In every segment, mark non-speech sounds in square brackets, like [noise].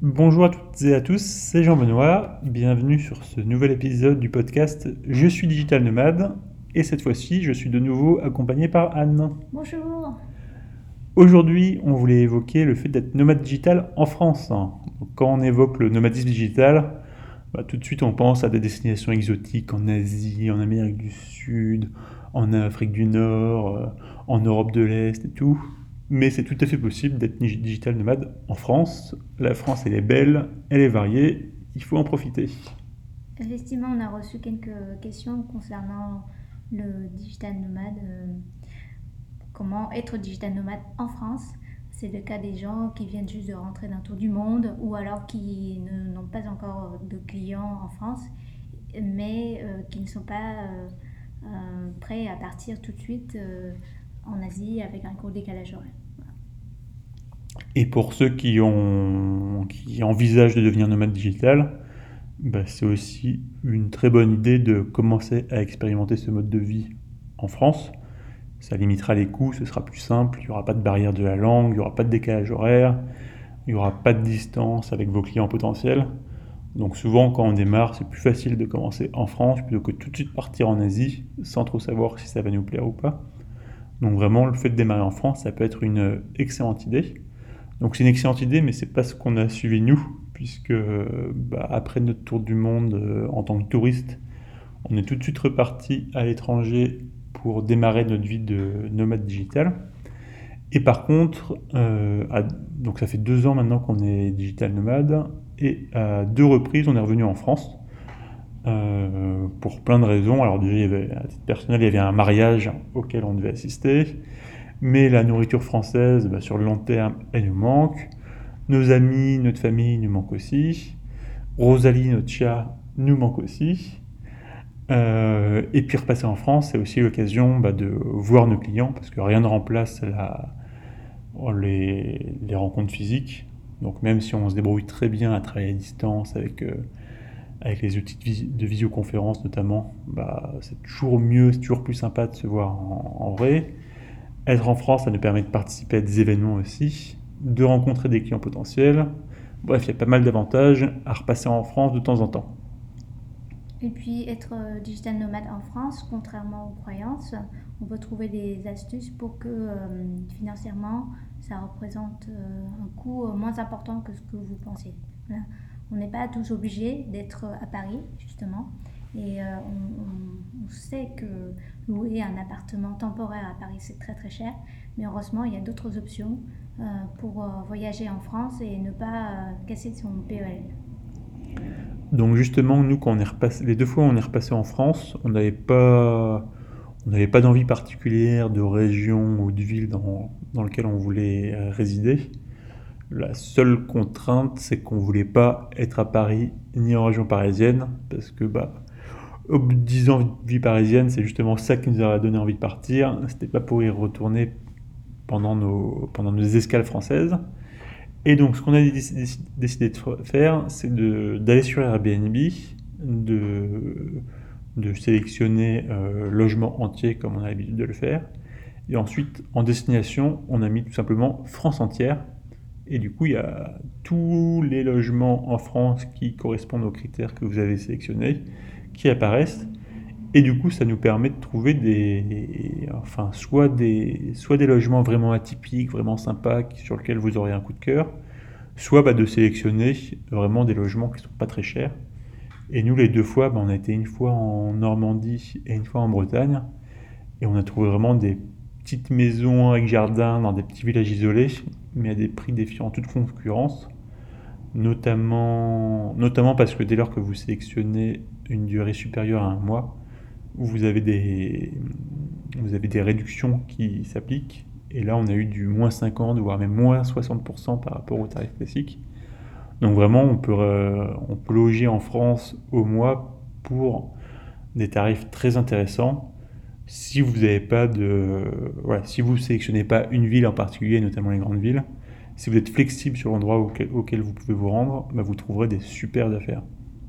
Bonjour à toutes et à tous, c'est Jean-Benoît. Bienvenue sur ce nouvel épisode du podcast Je suis digital nomade. Et cette fois-ci, je suis de nouveau accompagné par Anne. Bonjour. Aujourd'hui, on voulait évoquer le fait d'être nomade digital en France. Quand on évoque le nomadisme digital, bah, tout de suite on pense à des destinations exotiques en Asie, en Amérique du Sud, en Afrique du Nord, euh, en Europe de l'Est et tout. Mais c'est tout à fait possible d'être digital nomade en France. La France, elle est belle, elle est variée, il faut en profiter. Effectivement, on a reçu quelques questions concernant le digital nomade. Euh, comment être digital nomade en France C'est le cas des gens qui viennent juste de rentrer d'un tour du monde ou alors qui n'ont pas encore de clients en France, mais euh, qui ne sont pas euh, prêts à partir tout de suite en Asie avec un gros décalage horaire. Et pour ceux qui, ont, qui envisagent de devenir nomade digital, bah, c'est aussi une très bonne idée de commencer à expérimenter ce mode de vie en France. Ça limitera les coûts, ce sera plus simple, il n'y aura pas de barrière de la langue, il n'y aura pas de décalage horaire, il n'y aura pas de distance avec vos clients potentiels. Donc souvent quand on démarre, c'est plus facile de commencer en France plutôt que tout de suite partir en Asie sans trop savoir si ça va nous plaire ou pas. Donc vraiment, le fait de démarrer en France, ça peut être une excellente idée. Donc c'est une excellente idée, mais c'est pas ce qu'on a suivi nous, puisque bah, après notre tour du monde euh, en tant que touriste, on est tout de suite reparti à l'étranger pour démarrer notre vie de nomade digital. Et par contre, euh, donc ça fait deux ans maintenant qu'on est digital nomade, et à deux reprises on est revenu en France euh, pour plein de raisons. Alors déjà, il à titre personnel, il y avait un mariage auquel on devait assister, mais la nourriture française, bah, sur le long terme, elle nous manque. Nos amis, notre famille nous manquent aussi. Rosalie, notre chat, nous manque aussi. Euh, et puis repasser en France, c'est aussi l'occasion bah, de voir nos clients, parce que rien ne remplace la, les, les, rencontres physiques. Donc même si on se débrouille très bien à travailler à distance avec euh, avec les outils de, visioconférence notamment, bah, c'est toujours mieux, c'est toujours plus sympa de se voir en, vrai. Être en France, ça nous permet de participer à des événements aussi, de rencontrer des clients potentiels. Bref, il y a pas mal d'avantages à repasser en France de temps en temps. Et puis être euh, digital nomade en France, contrairement aux croyances, on peut trouver des astuces pour que euh, financièrement, ça représente euh, un coût moins important que ce que vous pensez. On n'est pas tous obligés d'être à Paris, justement. Et euh, on, sait que louer un appartement temporaire à Paris, c'est très très cher. Mais heureusement, il y a d'autres options euh, pour euh, voyager en France et ne pas casser son PEL. Donc justement, nous, quand on est repassé, les deux fois où on est repassé en France, on n'avait pas, on n'avait pas d'envie particulière de région ou de ville dans, dans lequel on voulait résider. La seule contrainte, c'est qu'on voulait pas être à Paris ni en région parisienne, parce que bah, au bout de 10 ans de vie parisienne, c'est justement ça qui nous a donné envie de partir. C'était pas pour y retourner pendant nos, pendant nos escales françaises. Et donc, ce qu'on a décidé de faire, c'est d'aller sur Airbnb, de, de sélectionner euh, logement entier comme on a l'habitude de le faire. Et ensuite, en destination, on a mis tout simplement France entière et du coup, il y a tous les logements en France qui correspondent aux critères que vous avez sélectionnés qui apparaissent. Et du coup, ça nous permet de trouver des, enfin, soit des, soit des logements vraiment atypiques, vraiment sympas, sur lesquels vous aurez un coup de cœur, soit bah, de sélectionner vraiment des logements qui ne sont pas très chers. Et nous, les deux fois, bah, on a été une fois en Normandie et une fois en Bretagne, et on a trouvé vraiment des petites maisons avec jardin dans des petits villages isolés, mais à des prix défiant toute concurrence, notamment, notamment parce que dès lors que vous sélectionnez une durée supérieure à un mois, vous avez des, vous avez des réductions qui s'appliquent. Et là, on a eu du moins 50, voire même moins 60% par rapport au tarif classique. Donc vraiment, on peut, euh, on peut loger en France au mois pour des tarifs très intéressants si vous n'avez pas de, voilà, si vous sélectionnez pas une ville en particulier, notamment les grandes villes, si vous êtes flexible sur l'endroit auquel, vous pouvez vous rendre, bah, vous trouverez des super affaires.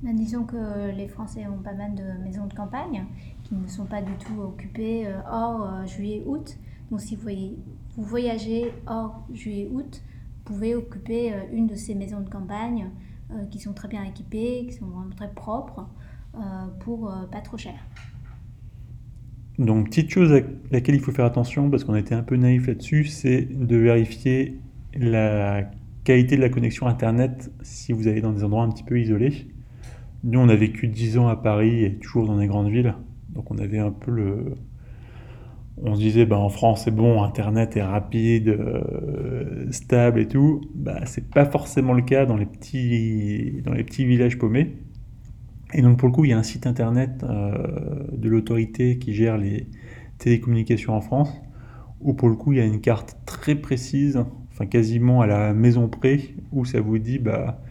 Bah, disons que les Français ont pas mal de maisons de campagne qui ne sont pas du tout occupées euh, hors euh, juillet-août. Donc si vous, vous voyagez hors juillet-août, pouvez occuper une de ces maisons de campagne qui sont très bien équipées, qui sont vraiment très propres, pour pas trop cher. Donc, petite chose à laquelle il faut faire attention, parce qu'on été un peu naïf là-dessus, c'est de vérifier la qualité de la connexion Internet si vous allez dans des endroits un petit peu isolés. Nous, on a vécu 10 ans à Paris et toujours dans des grandes villes. Donc, on avait un peu le. On se disait, bah, en France, c'est bon, Internet est rapide, euh, stable et tout. Bah, c'est pas forcément le cas dans les petits, dans les petits villages paumés. Et donc, pour le coup, il y a un site internet euh, de l'autorité qui gère les télécommunications en France, où pour le coup, il y a une carte très précise quasiment à la maison près, où ça vous dit bah,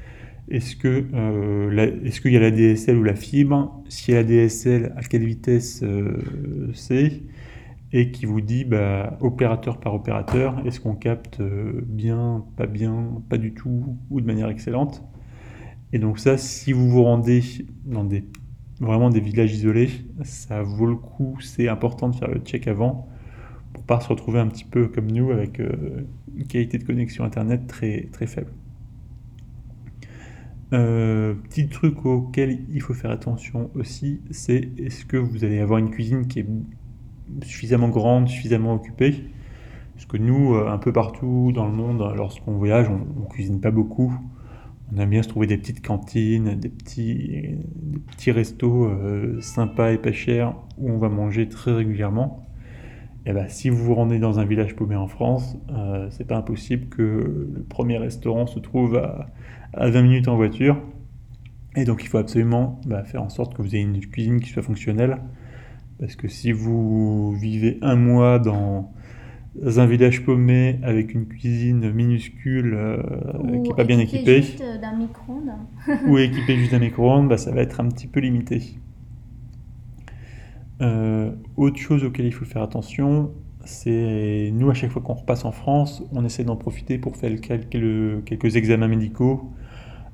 est-ce que euh, est-ce qu'il y a la DSL ou la fibre? Si y a la DSL, à quelle vitesse euh, c'est? Et qui vous dit bah, opérateur par opérateur, est-ce qu'on capte bien, pas bien, pas du tout ou de manière excellente? Et donc ça, si vous vous rendez dans des vraiment des villages isolés, ça vaut le coup. C'est important de faire le check avant pour pas se retrouver un petit peu comme nous avec une qualité de connexion Internet très, très faible. Euh, petit truc auquel il faut faire attention aussi, c'est est-ce que vous allez avoir une cuisine qui est suffisamment grande, suffisamment occupée? Parce que nous, euh, un peu partout dans le monde, lorsqu'on voyage, on, ne cuisine pas beaucoup. On aime bien se trouver des petites cantines, des petits, petits restos euh, sympas et pas chers où on va manger très régulièrement. Eh ben, si vous vous rendez dans un village paumé en France, euh, c'est pas impossible que le premier restaurant se trouve à, 20 minutes en voiture. Et donc il faut absolument bah, faire en sorte que vous ayez une cuisine qui soit fonctionnelle. Parce que si vous vivez un mois dans un village paumé avec une cuisine minuscule euh, qui n'est pas bien équipée, juste d'un micro-ondes. ou [laughs] équipée juste d'un micro-ondes, bah, ça va être un petit peu limité. Euh, autre chose auquel il faut faire attention, c'est nous à chaque fois qu'on repasse en France, on essaie d'en profiter pour faire quelques, quelques examens médicaux,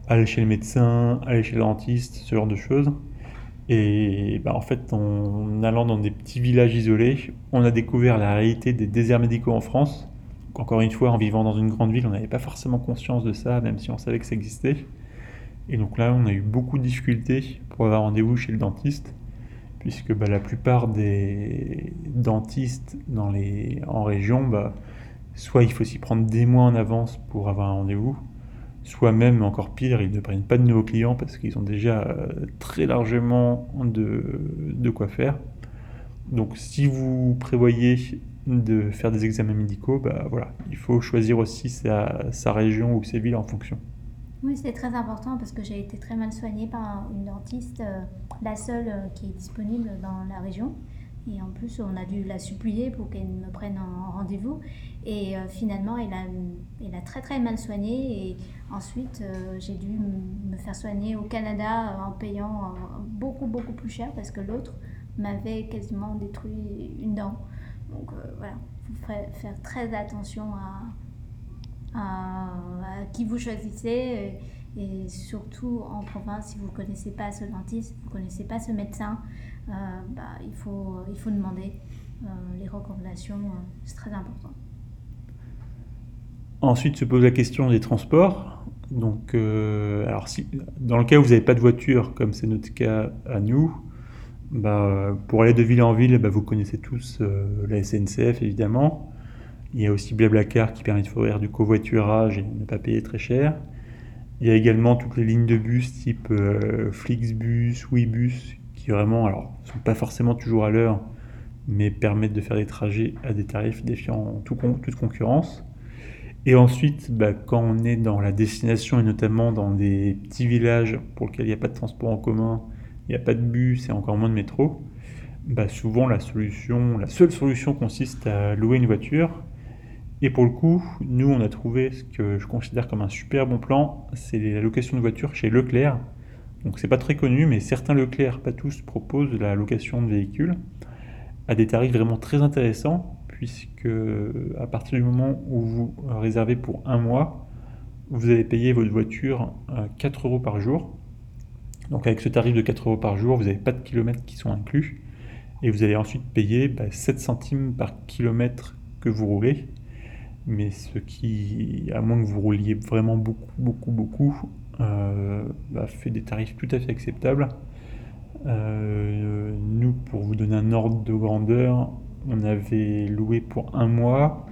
aller chez le médecin, aller chez le dentiste, ce genre de choses. Et bah, en fait, en allant dans des petits villages isolés, on a découvert la réalité des déserts médicaux en France. Encore une fois, en vivant dans une grande ville, on n'avait pas forcément conscience de ça, même si on savait que ça existait. Et donc là, on a eu beaucoup de difficultés pour avoir rendez-vous chez le dentiste puisque bah, la plupart des dentistes en région, bah, soit il faut s'y prendre des mois en avance pour avoir un rendez-vous, soit même encore pire, ils ne prennent pas de nouveaux clients parce qu'ils ont déjà euh, très largement de, quoi faire. Donc si vous prévoyez de faire des examens médicaux, bah, voilà, il faut choisir aussi sa, sa région ou ses villes en fonction. Oui, c'est très important parce que j'ai été très mal soignée par une dentiste, euh, la seule euh, qui est disponible dans la région. Et en plus, on a dû la supplier pour qu'elle me prenne en rendez-vous. Et euh, finalement, elle a, elle a très très mal soigné. Et ensuite, j'ai dû me faire soigner au Canada en payant beaucoup beaucoup plus cher parce que l'autre m'avait quasiment détruit une dent. Donc voilà, il faut faire très attention à, à, qui vous choisissez. Et, surtout en province, si vous ne connaissez pas ce dentiste, vous ne connaissez pas ce médecin, euh, bah, il, faut, il faut demander euh, les recommandations. Euh, c'est très important. Ensuite se pose la question des transports. Donc, alors si, dans le cas où vous n'avez pas de voiture, comme c'est notre cas à nous, bah, pour aller de ville en ville, bah, vous connaissez tous la SNCF évidemment. Il y a aussi Blablacar qui permet de fournir du covoiturage et ne pas payer très cher. Il y a également toutes les lignes de bus type euh, Flixbus, Ouibus, qui vraiment, alors, sont pas forcément toujours à l'heure, mais permettent de faire des trajets à des tarifs défiant toute concurrence. Et ensuite, bah, quand on est dans la destination et notamment dans des petits villages pour lesquels il n'y a pas de transport en commun, il n'y a pas de bus et encore moins de métro, bah, souvent la solution, la seule solution consiste à louer une voiture et pour le coup, nous, on a trouvé ce que je considère comme un super bon plan, c'est la location de voitures chez Leclerc. Donc c'est pas très connu, mais certains Leclerc, pas tous, proposent la location de véhicules à des tarifs vraiment très intéressants, puisque à partir du moment où vous réservez pour un mois, vous allez payer votre voiture 4 euros par jour. Donc avec ce tarif de 4 euros par jour, vous n'avez pas de kilomètres qui sont inclus, et vous allez ensuite payer 7 bah, centimes par kilomètre que vous roulez. Mais ce qui, à moins que vous rouliez vraiment beaucoup, beaucoup, beaucoup, bah, fait des tarifs tout à fait acceptables. Euh, nous, pour vous donner un ordre de grandeur, on avait loué pour un mois,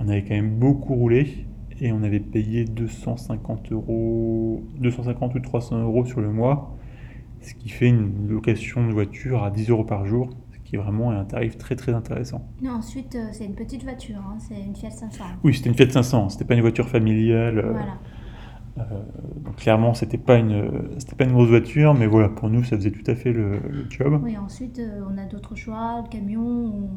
on avait quand même beaucoup roulé et on avait payé 250 euros, 250 ou 300 euros sur le mois, ce qui fait une location de voiture à 10 euros par jour, ce qui est vraiment un tarif très très intéressant. Non, ensuite, euh, c'est une petite voiture, hein, c'est une Fiat 500. Oui, c'était une Fiat 500, c'était pas une voiture familiale. euh, Voilà. euh, donc clairement, c'était pas une, c'était pas une grosse voiture, mais voilà, pour nous, ça faisait tout à fait le, le job. Oui, ensuite, euh, on a d'autres choix, le camion. On,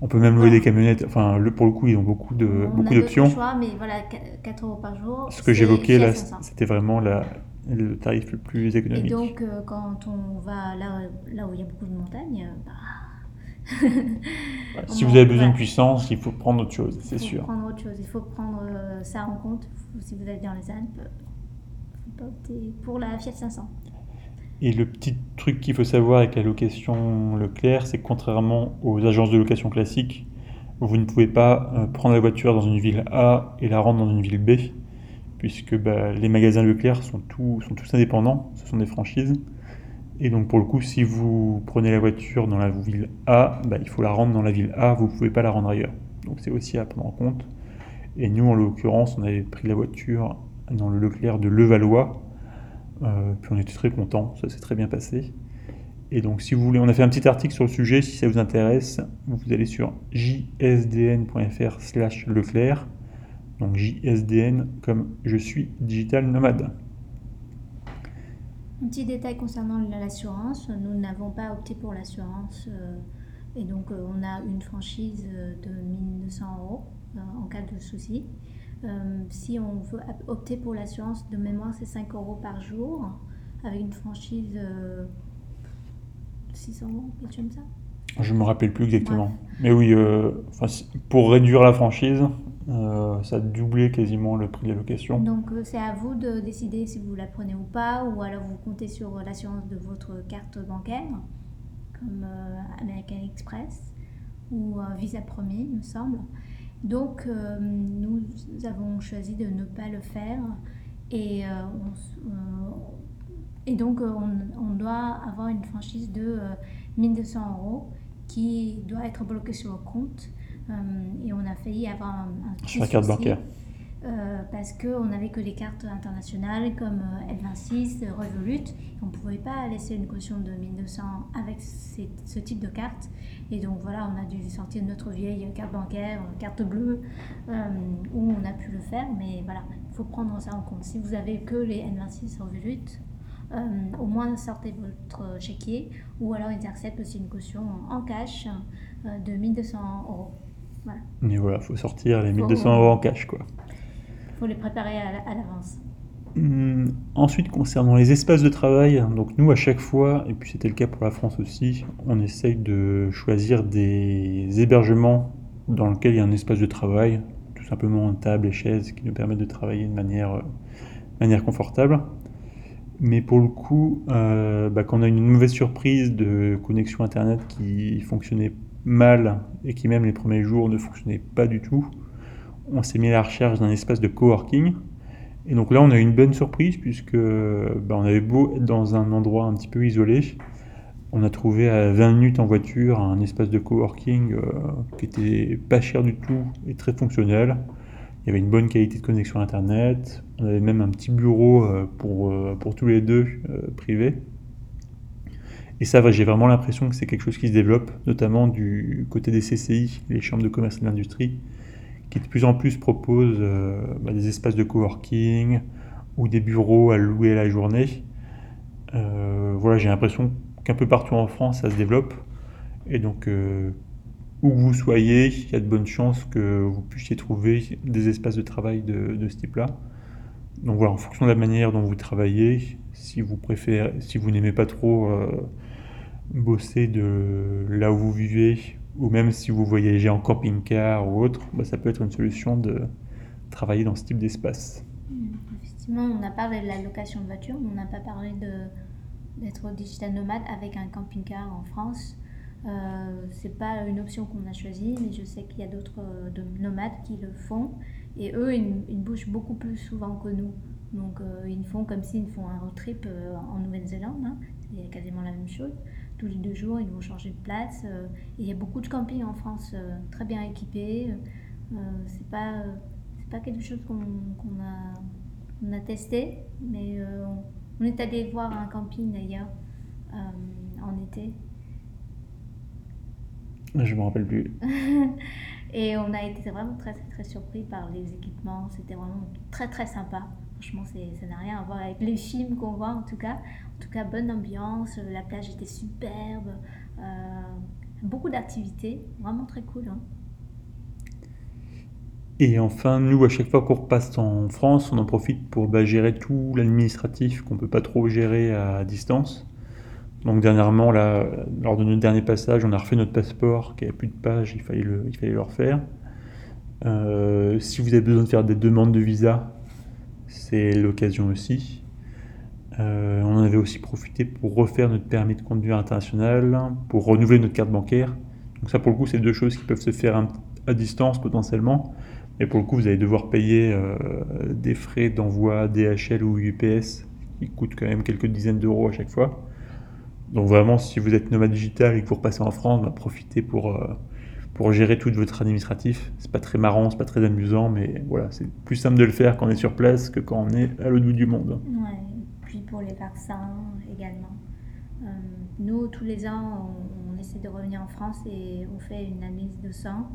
On peut même louer Voilà. des camionnettes. Enfin, le, pour le coup, ils ont beaucoup de on beaucoup a d'options. choix, mais voilà, 4 euros par jour. Ce que j'évoquais là, 500. c'était vraiment la, le tarif le plus Et économique. donc, euh, quand on va là, là où il y a beaucoup de montagnes, euh, bah, [laughs] si vous avez besoin de puissance, il faut prendre autre chose, c'est sûr. Il faut prendre euh, ça en compte. Faut- Si vous êtes dans les Alpes, faut pas opter pour la Fiat 500. Et le petit truc qu'il faut savoir avec la location Leclerc, c'est que contrairement aux agences de location classiques, vous ne pouvez pas euh, prendre la voiture dans une ville A et la rendre dans une ville B, puisque bah, les magasins Leclerc sont tous indépendants, ce sont des franchises. Et donc pour le coup, si vous prenez la voiture dans la ville A, bah, il faut la rendre dans la ville A, vous ne pouvez pas la rendre ailleurs. Donc c'est aussi à prendre en compte. Et nous, en l'occurrence, on avait pris la voiture dans le Leclerc de Levallois, euh, puis on était très contents, ça s'est très bien passé. Et donc si vous voulez, on a fait un petit article sur le sujet, si ça vous intéresse, vous allez sur jsdn.fr slash Leclerc, donc JSDN comme je suis digital nomade. Un petit détail concernant l'assurance, nous n'avons pas opté pour l'assurance euh, et donc euh, on a une franchise de 1200 euros en cas de souci. Euh, si on veut opter pour l'assurance, de mémoire c'est 5 euros par jour avec une franchise euh, 600 euros, quelque chose comme ça. Je me rappelle plus exactement. Mais oui, euh, pour réduire la franchise, euh, ça a doublé quasiment le prix de la location. Donc euh, c'est à vous de décider si vous la prenez ou pas, ou alors vous comptez sur l'assurance de votre carte bancaire, comme euh, American Express ou Visa Premier, il me semble. Donc euh, nous avons choisi de ne pas le faire et, euh, on euh, et donc on, on doit avoir une franchise de euh, 1200 euros qui doit être bloquée sur le compte. Et on a failli avoir un, un petit Sur la carte bancaire. Euh, parce qu'on n'avait que les cartes internationales comme euh, L26, euh, Revolut. On ne pouvait pas laisser une caution de 1200 avec ces- ce type de carte. Et donc voilà, on a dû sortir notre vieille carte bancaire, carte bleue, où on a pu le faire. Mais voilà, il faut prendre ça en compte. Si vous avez que les N26 Revolut, euh, au moins sortez votre chéquier ou alors ils acceptent aussi une caution en cash euh, de 1200 euros. Voilà, Mais voilà, faut sortir les Faut- 1200 euros en cash, quoi. Les préparer à la- à l'avance. Hum, Ensuite, concernant les espaces de travail, donc nous à chaque fois, et puis c'était le cas pour la France aussi, on essaye de choisir des hébergements dans lesquels il y a un espace de travail, tout simplement une table et chaises qui nous permettent de travailler de manière, euh, manière confortable. Mais pour le coup, euh, bah, quand on a une mauvaise surprise de connexion Internet qui fonctionnait mal et qui même les premiers jours ne fonctionnait pas du tout, on s'est mis à la recherche d'un espace de coworking. Et donc là, on a eu une bonne surprise puisque bah, on avait beau être dans un endroit un petit peu isolé, on a trouvé à 20 minutes en voiture un espace de coworking euh, qui était pas cher du tout et très fonctionnel. Il y avait une bonne qualité de connexion Internet. On avait même un petit bureau euh, pour, euh, pour tous les deux euh, privé. Et ça, j'ai vraiment l'impression que c'est quelque chose qui se développe, notamment du côté des CCI, les chambres de commerce et de l'industrie, qui de plus en plus proposent euh, bah, des espaces de coworking ou des bureaux à louer la journée. Euh, voilà, j'ai l'impression qu'un peu partout en France, ça se développe. Et donc, euh, où que vous soyez, il y a de bonnes chances que vous puissiez trouver des espaces de travail de, ce type-là. Donc voilà, en fonction de la manière dont vous travaillez, si vous préférez, si vous n'aimez pas trop bosser de là où vous vivez, ou même si vous voyagez en camping-car ou autre, bah, ça peut être une solution de travailler dans ce type d'espace. Mm. Effectivement, on a parlé de la location de voiture, mais on n'a pas parlé d'être digital nomade avec un camping-car en France. Euh, c'est pas une option qu'on a choisie, mais je sais qu'il y a d'autres euh, de nomades qui le font. Et eux, ils, ils bougent beaucoup plus souvent que nous. Donc euh, ils font comme s'ils font un road trip euh, en Nouvelle-Zélande. hein. C'est quasiment la même chose. Tous les deux jours, ils vont changer de place. euh, et il y a beaucoup de campings en France euh, très bien équipés. Euh, c'est pas, c'est pas quelque chose qu'on a, on a testé, mais on, est allé voir un camping d'ailleurs en été. Je me rappelle plus. [laughs] Et on a été vraiment très, très surpris par les équipements. C'était vraiment très, très sympa. Franchement, ça n'a rien à voir avec les films qu'on voit, en tout cas. En tout cas, bonne ambiance. La plage était superbe. euh, beaucoup d'activités. Vraiment très cool. hein. Et enfin, nous, à chaque fois qu'on repasse en France, on en profite pour bah, gérer tout l'administratif qu'on peut pas trop gérer à distance. Donc dernièrement, là, lors de notre dernier passage, on a refait notre passeport qui avait plus de pages, il fallait le, il fallait le refaire. Euh, si vous avez besoin de faire des demandes de visa, c'est l'occasion aussi. Euh, on en avait aussi profité pour refaire notre permis de conduire international, pour renouveler notre carte bancaire. Donc ça, pour le coup, c'est deux choses qui peuvent se faire à distance potentiellement. Et pour le coup, vous allez devoir payer euh, des frais d'envoi DHL ou UPS qui coûtent quand même quelques dizaines d'euros à chaque fois. Donc vraiment, si vous êtes nomade digital et que vous repassez en France, bah, profitez pour, euh, pour gérer tout votre administratif. C'est pas très marrant, c'est pas très amusant, mais voilà, c'est plus simple de le faire quand on est sur place que quand on est à l'autre bout du monde. Puis pour les vaccins également. Euh, nous, tous les ans, on, essaie de revenir en France et on fait une analyse de sang.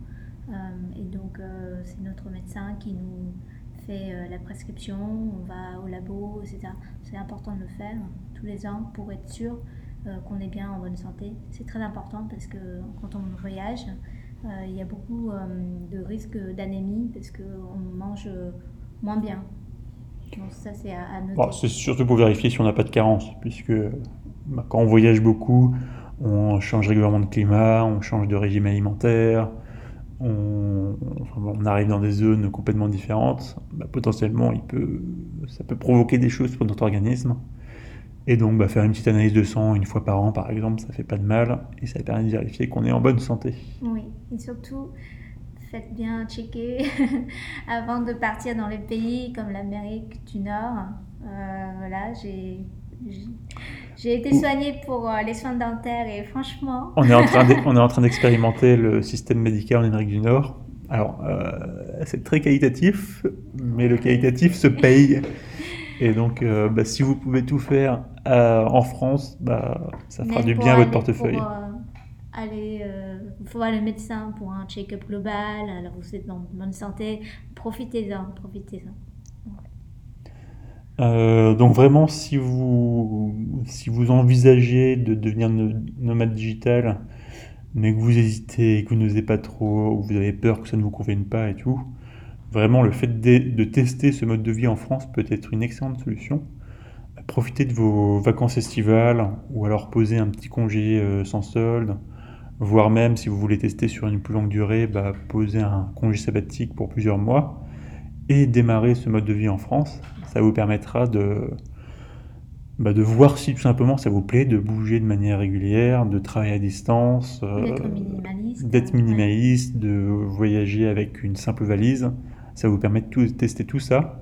Euh, et donc, euh, c'est notre médecin qui nous fait la prescription. On va au labo, etc. C'est important de le faire tous les ans pour être sûr qu'on est bien en bonne santé. C'est très important parce que quand on voyage, il y a beaucoup euh, de risques d'anémie parce qu'on mange euh, moins bien. Ça, c'est à, à c'est surtout pour vérifier si on n'a pas de carence, puisque bah, quand on voyage beaucoup, on change régulièrement de climat, on change de régime alimentaire, on arrive dans des zones complètement différentes, bah, potentiellement il peut, ça peut provoquer des choses pour notre organisme. Et donc bah, faire une petite analyse de sang une fois par an par exemple, ça fait pas de mal et ça permet de vérifier qu'on est en bonne santé. Oui, et surtout, faites bien checker [laughs] avant de partir dans les pays comme l'Amérique du Nord. Euh, voilà, j'ai j'ai- été soignée pour euh, les soins dentaires et franchement, On est en train d'e- on est en train [laughs] d'expérimenter le système médical en Amérique du Nord. Alors, euh, c'est très qualitatif, mais le qualitatif se paye. Et donc, euh, bah, si vous pouvez tout faire euh, en France, bah, ça fera même du bien à votre portefeuille. Pour, euh, aller voir le médecin pour un check-up global, alors vous êtes en bonne santé, profitez-en, profitez-en. Euh, donc vraiment, si vous, si vous envisagez de devenir no- nomade digital, mais que vous hésitez, que vous n'osez pas trop, ou vous avez peur que ça ne vous convienne pas et tout, vraiment le fait de, de tester ce mode de vie en France peut être une excellente solution. Profitez de vos vacances estivales, ou alors poser un petit congé euh, sans solde, voire même si vous voulez tester sur une plus longue durée, bah, poser un congé sabbatique pour plusieurs mois et démarrer ce mode de vie en France. Ça vous permettra de, bah, de voir si tout simplement ça vous plaît, de bouger de manière régulière, de travailler à distance, euh, D'être minimaliste. d'être ouais. minimaliste, de voyager avec une simple valise. Ça vous permet de tout- tester tout ça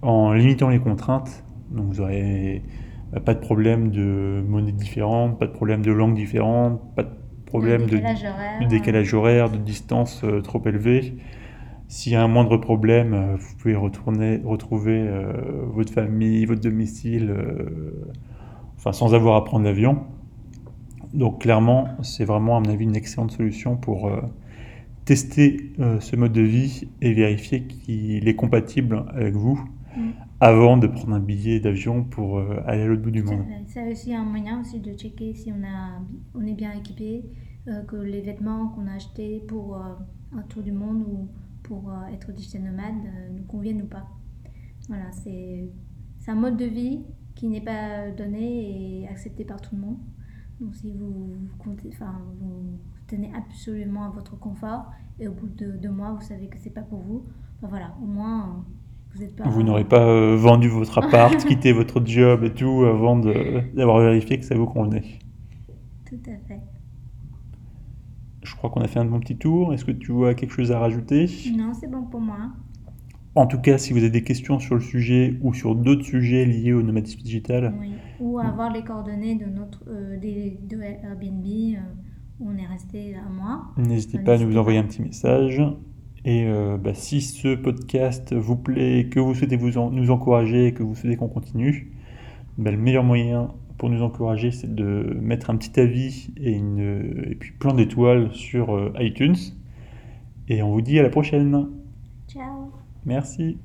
en limitant les contraintes. Donc vous aurez bah, pas de problème de monnaie différente, pas de problème de langue différente, pas de problème de, décalage horaire, de décalage horaire, de distance euh, trop élevée. S'il y a un moindre problème, euh, vous pouvez retourner, retrouver euh, votre famille, votre domicile, euh, enfin sans avoir à prendre l'avion. Donc clairement, c'est vraiment à mon avis une excellente solution pour euh, tester euh, ce mode de vie et vérifier qu'il est compatible avec vous Mm. avant de prendre un billet d'avion pour euh, aller à l'autre bout du monde. C'est aussi un moyen aussi de checker si on, a, on est bien équipé, euh, que les vêtements qu'on a achetés pour un tour du monde ou pour être digital nomade nous conviennent ou pas. Voilà, c'est c'est un mode de vie qui n'est pas donné et accepté par tout le monde. Donc si vous, comptez, enfin, vous tenez absolument à votre confort et au bout de deux mois vous savez que c'est pas pour vous, ben voilà, au moins euh, vous n'êtes pas. Vous n'aurez pas euh, vendu votre appart, [laughs] quitté votre job et tout avant d'avoir vérifié que ça vous convenait. Tout à fait. Je crois qu'on a fait un bon petit tour. Est-ce que tu vois quelque chose à rajouter? Non, c'est bon pour moi. En tout cas, si vous avez des questions sur le sujet ou sur d'autres sujets liés au nomadisme digital, Oui. Ou avoir les coordonnées de notre euh, des, de Airbnb euh, on est resté un mois. n'hésitez pas à nous envoyer un petit message. Et euh, bah, si ce podcast vous plaît, que vous souhaitez vous en- nous encourager, que vous souhaitez qu'on continue, bah, le meilleur moyen pour nous encourager, c'est de mettre un petit avis et, une, et puis plein d'étoiles sur euh, iTunes. Et on vous dit à la prochaine. Ciao. Merci.